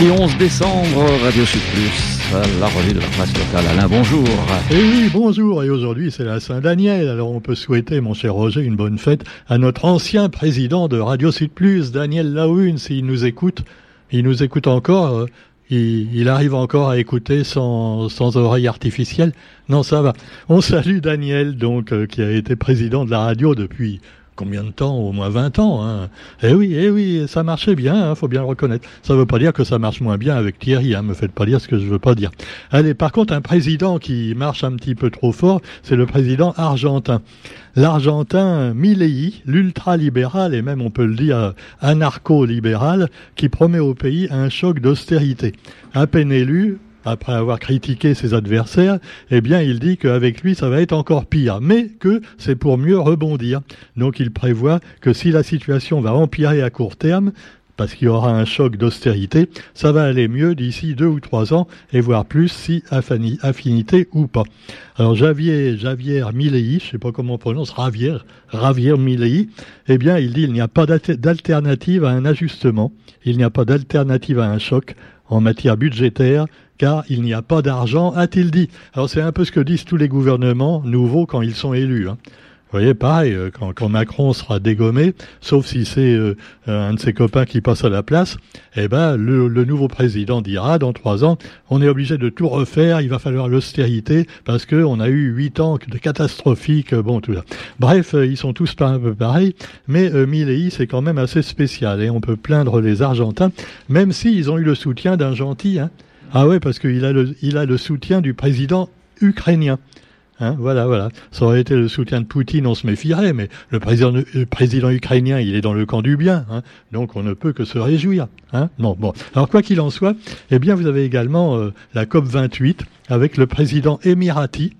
Mardi 11 décembre, Radio Sud Plus, la revue de la presse locale. Alain, bonjour. Et eh oui, bonjour. Et aujourd'hui, c'est la Saint-Daniel. Alors, on peut souhaiter, mon cher Roger, une bonne fête à notre ancien président de Radio Sud Plus, Daniel Laoune, s'il nous écoute. Il nous écoute encore. Euh, il, arrive encore à écouter sans, sans oreille artificielle. Non, ça va. On salue Daniel, donc, euh, qui a été président de la radio depuis combien de temps Au moins 20 ans. Hein. Eh oui, eh oui, ça marchait bien, hein, faut bien le reconnaître. Ça ne veut pas dire que ça marche moins bien avec Thierry, hein, me faites pas dire ce que je veux pas dire. Allez, par contre, un président qui marche un petit peu trop fort, c'est le président argentin. L'Argentin Milei, l'ultra-libéral et même on peut le dire anarcho-libéral, qui promet au pays un choc d'austérité. À peine élu, après avoir critiqué ses adversaires, eh bien, il dit qu'avec lui, ça va être encore pire, mais que c'est pour mieux rebondir. Donc, il prévoit que si la situation va empirer à court terme, parce qu'il y aura un choc d'austérité, ça va aller mieux d'ici deux ou trois ans, et voire plus si affinité ou pas. Alors Javier, Javier je sais pas comment on prononce, Javier, Javier eh bien il dit il n'y a pas d'alternative à un ajustement, il n'y a pas d'alternative à un choc en matière budgétaire, car il n'y a pas d'argent, a-t-il dit. Alors c'est un peu ce que disent tous les gouvernements nouveaux quand ils sont élus. Hein. Vous voyez, pareil, euh, quand, Macron sera dégommé, sauf si c'est euh, un de ses copains qui passe à la place, eh ben le, nouveau président dira dans trois ans, on est obligé de tout refaire, il va falloir l'austérité parce que on a eu huit ans de catastrophiques, bon tout ça. Bref, euh, ils sont tous un peu pareils, mais Milei c'est quand même assez spécial et on peut plaindre les Argentins, même s'ils ont eu le soutien d'un gentil. Hein. Ah ouais, parce qu'il a le, il a le soutien du président ukrainien. Hein, voilà, voilà. Ça aurait été le soutien de Poutine, on se méfierait, mais le président, président ukrainien, il est dans le camp du bien, hein, donc on ne peut que se réjouir. Hein. Bon, bon. Alors quoi qu'il en soit, eh bien vous avez également euh, la COP 28 avec le président émirati,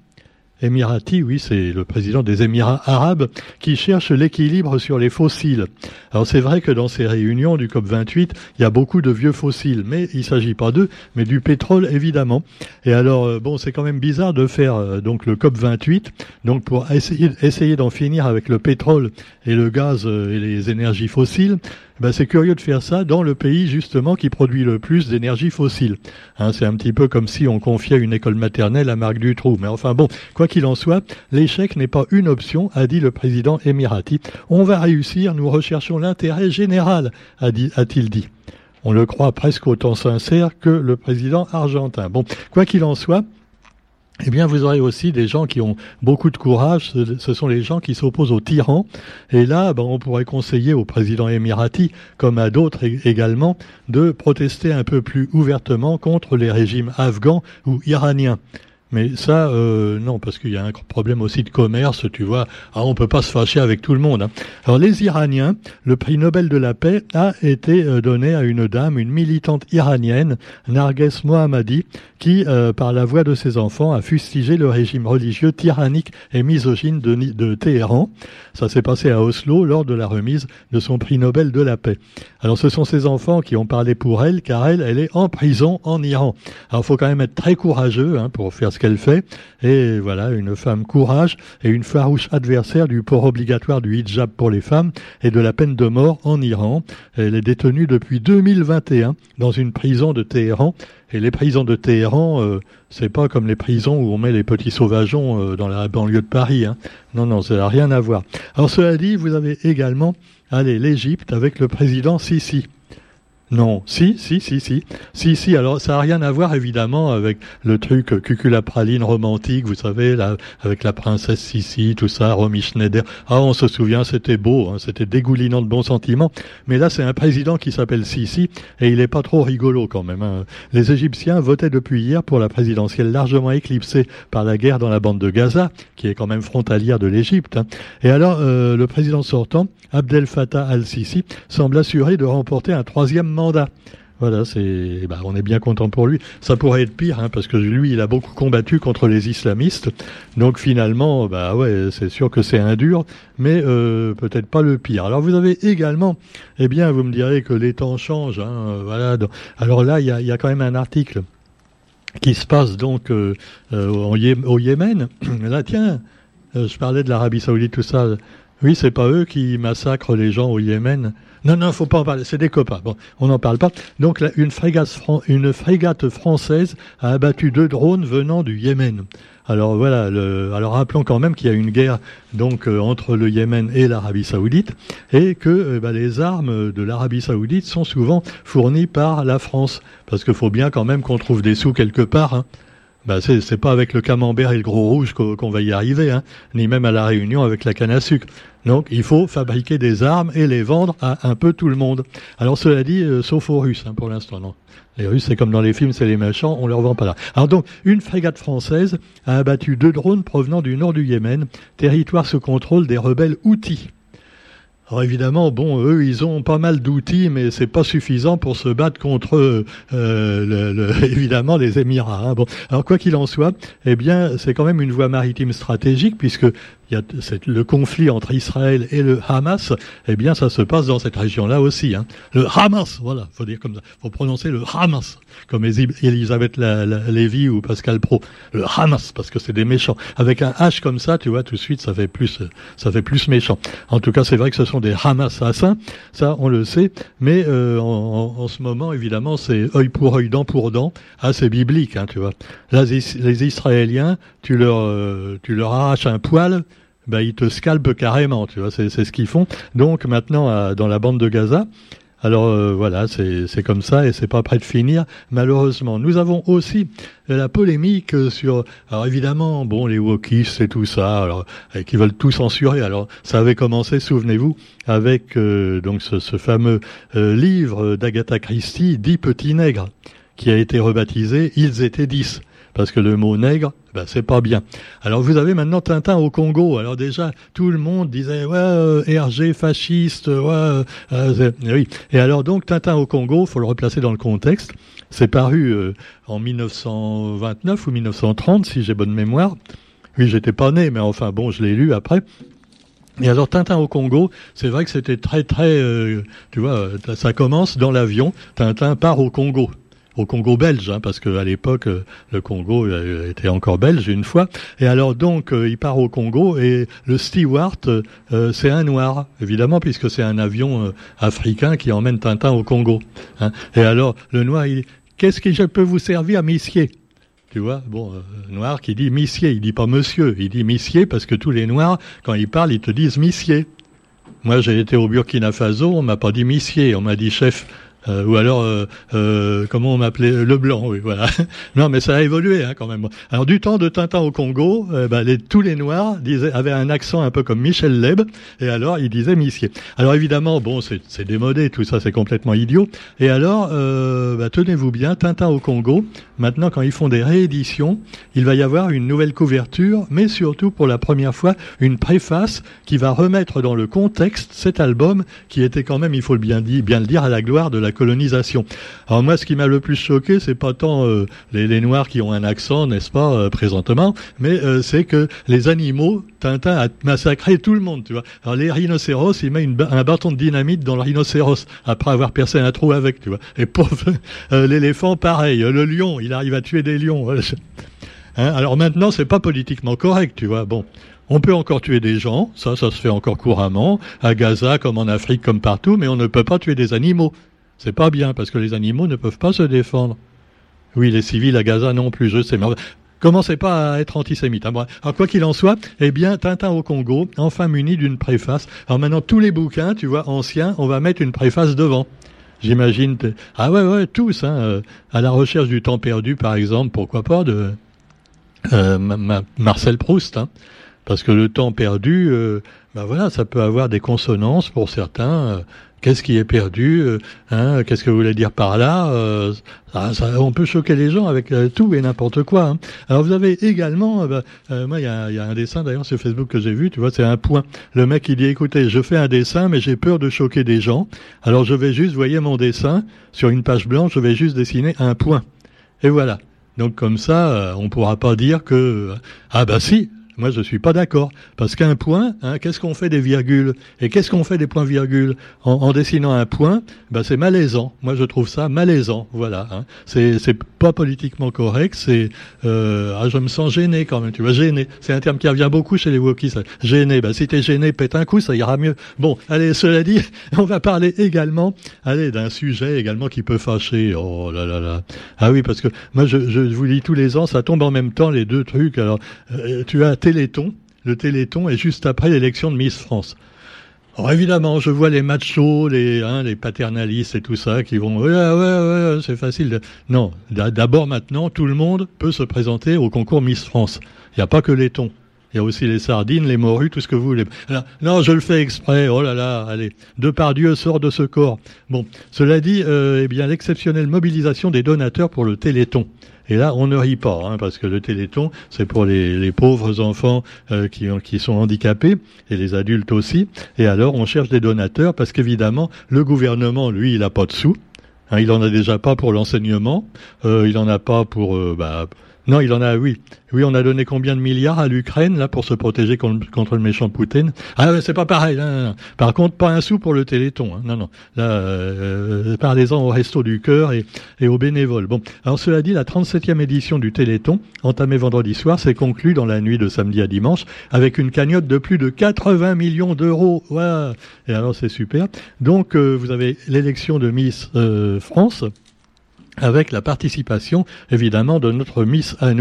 Émirati, oui, c'est le président des Émirats arabes qui cherche l'équilibre sur les fossiles. Alors c'est vrai que dans ces réunions du COP28, il y a beaucoup de vieux fossiles, mais il ne s'agit pas d'eux, mais du pétrole évidemment. Et alors, euh, bon, c'est quand même bizarre de faire euh, donc le COP28, donc pour essayer, essayer d'en finir avec le pétrole et le gaz euh, et les énergies fossiles, ben c'est curieux de faire ça dans le pays justement qui produit le plus d'énergie fossile. Hein, c'est un petit peu comme si on confiait une école maternelle à Marc Dutroux. Mais enfin bon, quoi qu'il en soit, l'échec n'est pas une option, a dit le président émirati. On va réussir, nous recherchons l'intérêt général, a-t-il dit. On le croit presque autant sincère que le président argentin. Bon, quoi qu'il en soit, eh bien, vous aurez aussi des gens qui ont beaucoup de courage. Ce sont les gens qui s'opposent aux tyrans. Et là, ben, on pourrait conseiller au président émirati, comme à d'autres également, de protester un peu plus ouvertement contre les régimes afghans ou iraniens. Mais ça, euh, non, parce qu'il y a un problème aussi de commerce, tu vois. Ah, on peut pas se fâcher avec tout le monde. Hein. Alors les Iraniens, le prix Nobel de la paix a été euh, donné à une dame, une militante iranienne, Narges Mohammadi, qui, euh, par la voix de ses enfants, a fustigé le régime religieux tyrannique et misogyne de, de Téhéran. Ça s'est passé à Oslo lors de la remise de son prix Nobel de la paix. Alors ce sont ses enfants qui ont parlé pour elle, car elle, elle est en prison en Iran. Alors faut quand même être très courageux hein, pour faire ce qu'elle fait. Et voilà, une femme courage et une farouche adversaire du port obligatoire du hijab pour les femmes et de la peine de mort en Iran. Elle est détenue depuis 2021 dans une prison de Téhéran. Et les prisons de Téhéran, euh, c'est pas comme les prisons où on met les petits sauvageons euh, dans la banlieue de Paris. Hein. Non, non, ça n'a rien à voir. Alors cela dit, vous avez également, allez, l'Égypte avec le président Sisi. Non, si, si, si, si. Si, si, alors ça n'a rien à voir évidemment avec le truc cuculapraline romantique, vous savez, là, avec la princesse Sissi, tout ça, Romy Schneider. Ah, on se souvient, c'était beau, hein, c'était dégoulinant de bons sentiments. Mais là, c'est un président qui s'appelle Sissi et il est pas trop rigolo quand même. Hein. Les Égyptiens votaient depuis hier pour la présidentielle largement éclipsée par la guerre dans la bande de Gaza, qui est quand même frontalière de l'Égypte. Hein. Et alors, euh, le président sortant, Abdel Fattah al-Sisi, semble assuré de remporter un troisième mandat. Voilà, c'est, bah, on est bien content pour lui. Ça pourrait être pire, hein, parce que lui, il a beaucoup combattu contre les islamistes. Donc finalement, bah ouais, c'est sûr que c'est un dur, mais euh, peut-être pas le pire. Alors vous avez également, eh bien, vous me direz que les temps changent. Hein. Alors là, il y a, quand même un article qui se passe donc euh, euh au Yémen. Là, tiens, je parlais de l'Arabie Saoudite, tout ça. Oui, c'est pas eux qui massacrent les gens au Yémen. Non, non, faut pas en parler. C'est des copains. Bon, on n'en parle pas. Donc, une, frégate une frégate française a abattu deux drones venant du Yémen. Alors voilà. Le, alors rappelons quand même qu'il y a une guerre donc euh, entre le Yémen et l'Arabie Saoudite et que euh, bah, les armes de l'Arabie Saoudite sont souvent fournies par la France parce qu'il faut bien quand même qu'on trouve des sous quelque part. Hein. Bah c'est pas avec le camembert et le gros rouge qu'on va y arriver, hein, ni même à la Réunion avec la canne à sucre. Donc il faut fabriquer des armes et les vendre à un peu tout le monde. Alors cela dit, euh, sauf aux Russes hein, pour l'instant, non. Les Russes, c'est comme dans les films, c'est les méchants, on leur vend pas là. Alors donc, une frégate française a abattu deux drones provenant du nord du Yémen, territoire sous contrôle des rebelles Houthis. Alors évidemment, bon, eux, ils ont pas mal d'outils, mais c'est pas suffisant pour se battre contre, euh, évidemment, les Émirats. Hein. Bon, alors quoi qu'il en soit, eh bien, c'est quand même une voie maritime stratégique puisque il y a le conflit entre Israël et le Hamas, eh bien, ça se passe dans cette région-là aussi. Hein. Le Hamas, voilà, faut dire comme ça, faut prononcer le Hamas, comme Elisabeth Lévy ou Pascal Pro. Le Hamas, parce que c'est des méchants. Avec un H comme ça, tu vois, tout de suite, ça fait plus, ça fait plus méchant. En tout cas, c'est vrai que ce sont des Hamas assassins, ça, on le sait, mais euh, en, en, ce moment, évidemment, c'est œil pour œil, dent pour dent. C'est biblique, hein, tu vois. Là, les Israéliens, tu leur, euh, tu leur arraches un poil, bah, ils te scalpent carrément, tu vois, c'est ce qu'ils font. Donc maintenant, dans la bande de Gaza, alors euh, voilà, c'est comme ça et c'est pas prêt de finir, malheureusement. Nous avons aussi la polémique sur, alors évidemment, bon, les wokistes et tout ça, alors qui veulent tout censurer. Alors ça avait commencé, souvenez-vous, avec euh, donc ce, ce fameux euh, livre d'Agatha Christie, Dix petits nègres, qui a été rebaptisé Ils étaient dix parce que le mot nègre, ben, c'est pas bien. Alors vous avez maintenant Tintin au Congo. Alors déjà, tout le monde disait ouais, euh, RG fasciste, ouais, euh, euh, oui. Et alors donc Tintin au Congo, faut le replacer dans le contexte. C'est paru en 1929 ou 1930, si j'ai bonne mémoire. Oui, j'étais pas né, mais enfin bon, je l'ai lu après. Et alors Tintin au Congo, c'est vrai que c'était très très, tu vois, ça commence dans l'avion. Tintin part au Congo au Congo belge, hein, parce qu'à l'époque, euh, le Congo euh, était encore belge une fois. Et alors donc, euh, il part au Congo et le steward, c'est un noir, évidemment, puisque c'est un avion africain qui emmène Tintin au Congo. Hein. Et alors, le noir, il dit, qu'est-ce que je peux vous servir, missier? Tu vois, bon, noir qui dit missier, il dit pas monsieur, il dit missier parce que tous les noirs, quand ils parlent, ils te disent missier. Moi, j'ai été au Burkina Faso, on m'a pas dit missier, on m'a dit chef. Euh, ou alors, euh, euh, comment on m'appelait Le Blanc, oui, voilà. non, mais ça a évolué hein, quand même. Alors, du temps de Tintin au Congo, bah, les, tous les Noirs disaient, avaient un accent un peu comme Michel Leb, et alors ils disaient Missier. Alors évidemment, bon, c'est démodé, tout ça, c'est complètement idiot. Et alors, bah, tenez-vous bien, Tintin au Congo, maintenant, quand ils font des rééditions, il va y avoir une nouvelle couverture, mais surtout, pour la première fois, une préface qui va remettre dans le contexte cet album, qui était quand même, il faut le bien, dire, bien le dire, à la gloire de la colonisation. Alors moi, ce qui m'a le plus choqué, c'est pas tant euh, les, Noirs qui ont un accent, n'est-ce pas, euh, présentement, mais euh, c'est que les animaux, Tintin a massacré tout le monde, tu vois. Alors les rhinocéros, il met un bâton de dynamite dans le rhinocéros après avoir percé un trou avec, tu vois. Et pauvre, l'éléphant, pareil. Le lion, il arrive à tuer des lions. Hein, alors maintenant, c'est pas politiquement correct, tu vois. Bon, on peut encore tuer des gens, ça, ça se fait encore couramment, à Gaza comme en Afrique comme partout, mais on ne peut pas tuer des animaux. C'est pas bien parce que les animaux ne peuvent pas se défendre. Oui, les civils à Gaza non plus, je sais. Commencez pas à être antisémite. Hein. Alors quoi qu'il en soit, eh bien, Tintin au Congo, enfin muni d'une préface. Alors maintenant, tous les bouquins, tu vois, anciens, on va mettre une préface devant. J'imagine. Ah ouais, ouais, tous. Hein, euh, à la recherche du temps perdu, par exemple, pourquoi pas de euh, Marcel Proust. Hein, parce que le temps perdu, euh, ben voilà, ça peut avoir des consonances pour certains. Qu'est-ce qui est perdu euh, hein, Qu'est-ce que vous voulez dire par là euh, ça, On peut choquer les gens avec euh, tout et n'importe quoi. Hein. Alors vous avez également, bah, moi il y a, y a, un dessin d'ailleurs sur Facebook que j'ai vu, tu vois, c'est un point. Le mec il dit écoutez, je fais un dessin mais j'ai peur de choquer des gens. Alors je vais juste, voyez mon dessin sur une page blanche, je vais juste dessiner un point. Et voilà. Donc comme ça, on pourra pas dire que ah bah si, Moi, je suis pas d'accord. Parce qu'un point, hein, qu'est-ce qu'on fait des virgules? Et qu'est-ce qu'on fait des points-virgules en, dessinant un point, ben, c'est malaisant. Moi, je trouve ça malaisant. Voilà. Hein. C'est, c'est pas politiquement correct. C'est, euh, ah, je me sens gêné quand même. Tu vois, gêné. C'est un terme qui revient beaucoup chez les wokis. Gêné. Ben, si t'es gêné, pète un coup, ça ira mieux. Bon, allez, cela dit, on va parler également, allez, d'un sujet également qui peut fâcher. Oh là là là. Ah oui, parce que moi, je, je vous dis tous les ans, ça tombe en même temps les deux trucs. Alors, euh, tu as Le Téléthon est juste après l'élection de Miss France. Alors évidemment, je vois les machos, les, hein, paternalistes et tout ça qui vont ouais ouais ouais, c'est facile. Non, d'abord maintenant, tout le monde peut se présenter au concours Miss France. Il n'y a pas que les thons. Il y a aussi les sardines, les morues, tout ce que vous voulez. non, je le fais exprès. Oh là là, allez. De par Dieu sort de ce corps. Bon, cela dit, euh, eh bien, l'exceptionnelle mobilisation des donateurs pour le Téléthon. Et là, on ne rit pas, hein, parce que le Téléthon, c'est pour les, pauvres enfants euh, qui, sont handicapés, et les adultes aussi. Et alors, on cherche des donateurs, parce qu'évidemment, le gouvernement, lui, il n'a pas de sous. Hein, il en a déjà pas pour l'enseignement. Euh, il en a pas pour... Bah, non, il en a, oui. Oui, on a donné combien de milliards à l'Ukraine, là, pour se protéger contre, le méchant Poutine? Ah, c'est pas pareil. Par contre, pas un sou pour le Téléthon. Hein. Non, non. Là, euh, parlez-en au Resto du Cœur et, aux bénévoles. Bon, alors cela dit, la 37e édition du Téléthon, entamée vendredi soir, s'est conclue dans la nuit de samedi à dimanche avec une cagnotte de plus de 80 millions d'euros. Ouais. Et alors, c'est super. Donc, euh, vous avez l'élection de Miss euh, France avec la participation évidemment de notre Miss à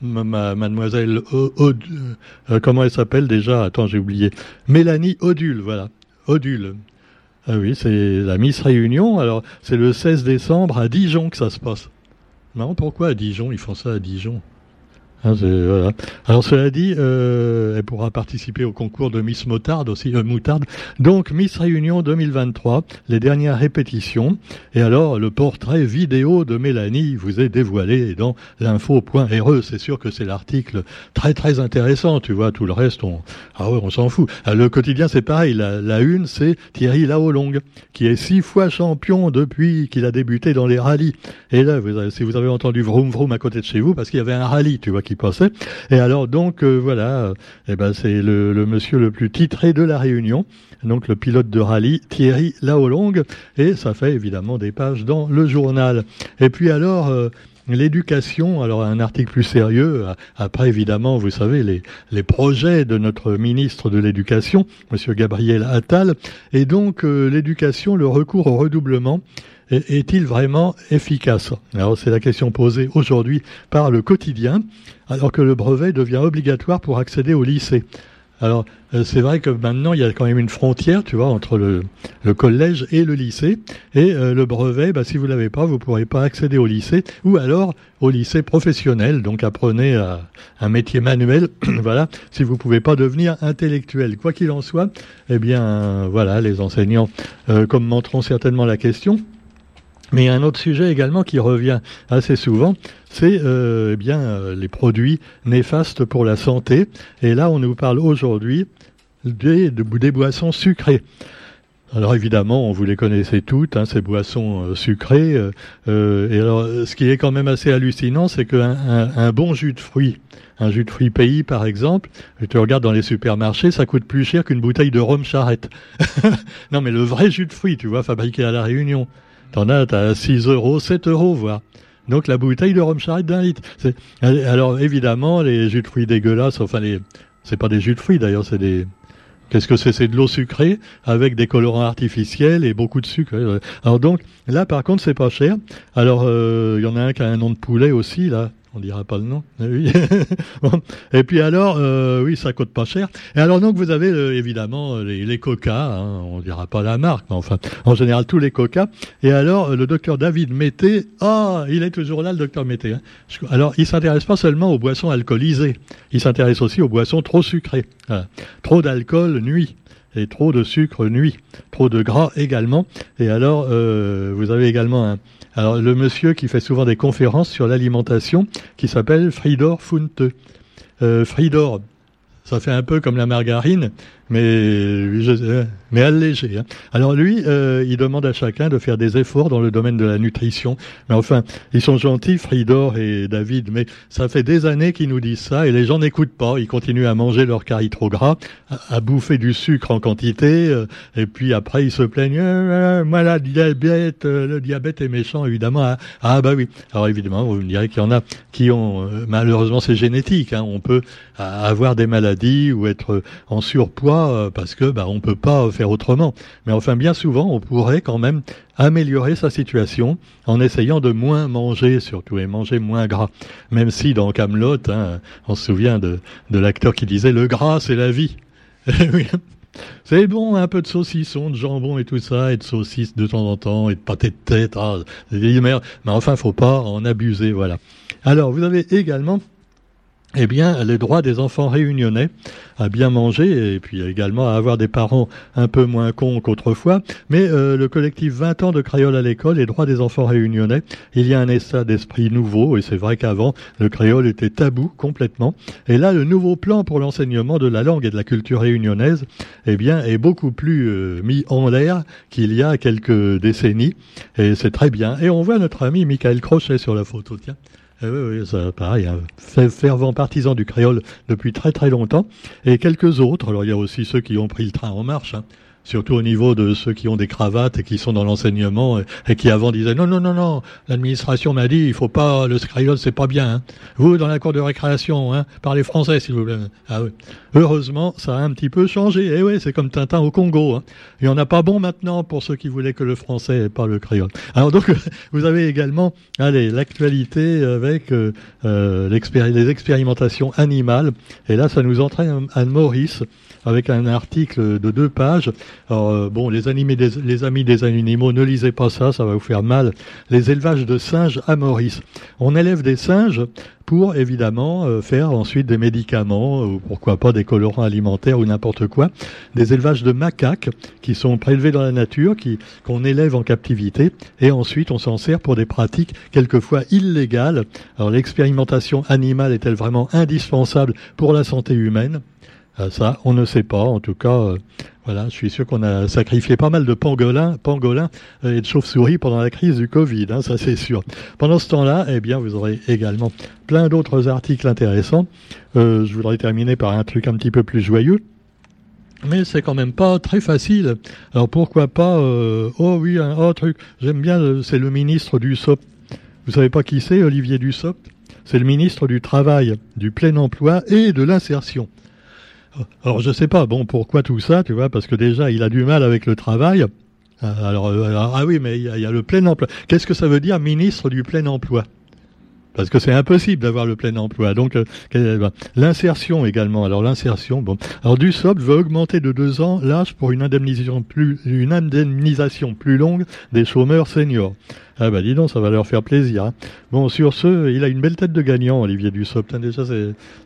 mademoiselle euh, comment elle s'appelle déjà? Attends, j'ai oublié. Mélanie Odule, voilà. Odule. Ah oui, c'est la Miss Réunion. Alors, c'est le 16 décembre à Dijon que ça se passe. Non, pourquoi à Dijon? Ils font ça à Dijon. Ah, voilà. Alors cela dit, euh, elle pourra participer au concours de Miss Moutarde aussi, euh, Moutarde. Donc Miss Réunion 2023, les dernières répétitions. Et alors le portrait vidéo de Mélanie vous est dévoilé dans l'info.re. C'est sûr que c'est l'article très très intéressant. Tu vois, tout le reste, on ah ouais, on s'en fout. Ah, le quotidien, c'est pareil. La, une, c'est Thierry Laolong, qui est six fois champion depuis qu'il a débuté dans les rallyes. Et là, si vous avez entendu vroom vroom à côté de chez vous, parce qu'il y avait un rallye, tu vois, Et alors donc euh, voilà, euh, eh ben c'est le, le, monsieur le plus titré de la Réunion, donc le pilote de rallye Thierry Laolong, et ça fait évidemment des pages dans le journal. Et puis alors. Euh, L'éducation, alors un article plus sérieux, après évidemment, vous savez, les, les projets de notre ministre de l'Éducation, Monsieur Gabriel Attal, et donc l'éducation, le recours au redoublement, est-il vraiment efficace? Alors c'est la question posée aujourd'hui par le quotidien, alors que le brevet devient obligatoire pour accéder au lycée. Alors, euh, c'est vrai que maintenant, il y a quand même une frontière, tu vois, entre le, collège et le lycée. Et euh, le brevet, bah, si vous l'avez pas, vous pourrez pas accéder au lycée, ou alors au lycée professionnel. Donc, apprenez un métier manuel, voilà, si vous pouvez pas devenir intellectuel. Quoi qu'il en soit, eh bien, voilà, les enseignants euh, commenteront certainement la question. Mais un autre sujet également qui revient assez souvent, c'est euh, eh bien euh, les produits néfastes pour la santé. Et là, on nous parle aujourd'hui des, boissons sucrées. Alors évidemment, on vous les connaissez toutes, hein, ces boissons euh, sucrées. et alors, ce qui est quand même assez hallucinant, c'est qu'un un, bon jus de fruits, un jus de fruits pays par exemple, tu regardes dans les supermarchés, ça coûte plus cher qu'une bouteille de rhum charrette. non mais le vrai jus de fruits, tu vois, fabriqué à la Réunion. T'en as, t'as 6 euros, 7 euros, voire. Donc la bouteille de rhum charrette d'un litre. Alors évidemment, les jus de fruits dégueulasses, enfin les, c'est pas des jus de fruits d'ailleurs, c'est des, Qu'est-ce que c'est? C'est de l'eau sucrée avec des colorants artificiels et beaucoup de sucre. Alors donc là, par contre, c'est pas cher. Alors euh, il y en a un qui a un nom de poulet aussi là on dira pas le nom. Et puis alors, euh, oui, ça coûte pas cher. Et alors donc vous avez euh, évidemment les, les coca, hein, on dira pas la marque, mais enfin, en général tous les coca. Et alors le docteur David Mété, ah, il est toujours là, le docteur Mété. Hein. Alors il s'intéresse pas seulement aux boissons alcoolisées, il s'intéresse aussi aux boissons trop sucrées. Trop d'alcool nuit et trop de sucre nuit, trop de gras également. Et alors, euh, vous avez également un, alors le monsieur qui fait souvent des conférences sur l'alimentation, qui s'appelle Fridor Funte. Euh, Fridor, ça fait un peu comme la margarine, mais mais. Hein. Alors lui, euh, il demande à chacun de faire des efforts dans le domaine de la nutrition. Mais enfin, ils sont gentils, Fridor et David, mais ça fait des années qu'ils nous disent ça et les gens n'écoutent pas. Ils continuent à manger leur carie trop gras, à, bouffer du sucre en quantité, euh, et puis après ils se plaignent. Euh, moi, la diabète, le diabète est méchant, évidemment. Ah, ah, bah oui. Alors évidemment, vous me direz qu'il y en a qui ont, malheureusement, c'est génétique. Hein. On peut avoir des maladies ou être en surpoids parce que bah on peut pas faire autrement. Mais enfin, bien souvent, on pourrait quand même améliorer sa situation en essayant de moins manger surtout et manger moins gras. Même si dans Camelot, hein, on se souvient de, de l'acteur qui disait le gras c'est la vie. C'est bon, un peu de saucisson, de jambon et tout ça, et de saucisses de temps en temps, et de pâté de tête. Ah, mais enfin, faut pas en abuser, voilà. Alors, vous avez également eh bien, les droits des enfants réunionnais à bien manger et puis également à avoir des parents un peu moins cons qu'autrefois. Mais euh, le collectif 20 ans de créole à l'école, les droits des enfants réunionnais, il y a un état d'esprit nouveau et c'est vrai qu'avant, le créole était tabou complètement. Et là, le nouveau plan pour l'enseignement de la langue et de la culture réunionnaise, eh bien, est beaucoup plus euh, mis en l'air qu'il y a quelques décennies et c'est très bien. Et on voit notre ami Michael Crochet sur la photo, tiens. Oui, oui, ça, pareil, un hein. fervent partisan du créole depuis très très longtemps, et quelques autres. Alors il y a aussi ceux qui ont pris le train en marche. Hein surtout au niveau de ceux qui ont des cravates et qui sont dans l'enseignement et, qui avant disaient non non non non l'administration m'a dit il faut pas le créole c'est pas bien hein. vous dans la cour de récréation hein, parlez français s'il vous plaît ah oui. Heureusement ça a un petit peu changé eh oui c'est comme Tintin au Congo hein. il y en a pas bon maintenant pour ceux qui voulaient que le français et pas le créole alors donc vous avez également allez l'actualité avec euh, euh les expérimentations animales et là ça nous entraîne à Maurice avec un article de deux pages. Euh, bon, les, les amis des animaux, ne lisez pas ça, ça va vous faire mal. Les élevages de singes à Maurice. On élève des singes pour évidemment euh, faire ensuite des médicaments ou pourquoi pas des colorants alimentaires ou n'importe quoi, des élevages de macaques qui sont prélevés dans la nature, qui qu'on élève en captivité et ensuite on s'en sert pour des pratiques quelquefois illégales. Alors l'expérimentation animale est-elle vraiment indispensable pour la santé humaine? euh, ça, on ne sait pas. En tout cas, euh, voilà, je suis sûr qu'on a sacrifié pas mal de pangolins, pangolins euh, et de chauves-souris pendant la crise du Covid, hein, ça c'est sûr. Pendant ce temps-là, eh bien, vous aurez également plein d'autres articles intéressants. je voudrais terminer par un truc un petit peu plus joyeux. Mais c'est quand même pas très facile. Alors pourquoi pas Oh oui, un autre truc. J'aime bien. C'est le ministre du SOP. Vous savez pas qui c'est, Olivier Dussopt C'est le ministre du Travail, du plein emploi et de l'insertion. Alors je sais pas, bon, pourquoi tout ça, tu vois, parce que déjà il a du mal avec le travail. Euh, alors, euh, ah oui, mais il y, a, le plein emploi. Qu'est-ce que ça veut dire, ministre du plein emploi? Parce que c'est impossible d'avoir le plein emploi. Donc euh, ben, l'insertion également. Alors l'insertion, bon. Alors Dussopt veut augmenter de deux ans l'âge pour une indemnisation plus une indemnisation plus longue des chômeurs seniors. Ah bah dis donc, ça va leur faire plaisir. Hein. Bon, sur ce, il a une belle tête de gagnant, Olivier Dussopt, hein, déjà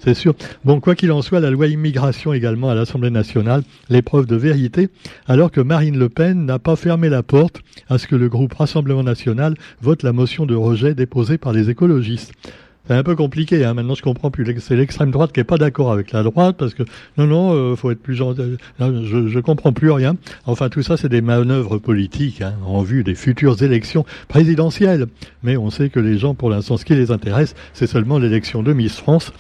c'est sûr. Bon, quoi qu'il en soit, la loi immigration également à l'Assemblée nationale, l'épreuve de vérité, alors que Marine Le Pen n'a pas fermé la porte à ce que le groupe Rassemblement national vote la motion de rejet déposée par les écologistes c'est un peu compliqué. Hein. Maintenant, je comprends plus. C'est l'extrême droite qui est pas d'accord avec la droite parce que non, non, euh, faut être plus gentil. Je, je comprends plus rien. Enfin, tout ça, c'est des manœuvres politiques hein, en vue des futures élections présidentielles. Mais on sait que les gens, pour l'instant, ce qui les intéresse, c'est seulement l'élection de Miss France.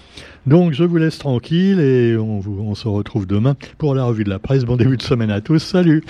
Donc, je vous laisse tranquille et on, on se retrouve demain pour la revue de la presse. Bon début de semaine à tous. Salut.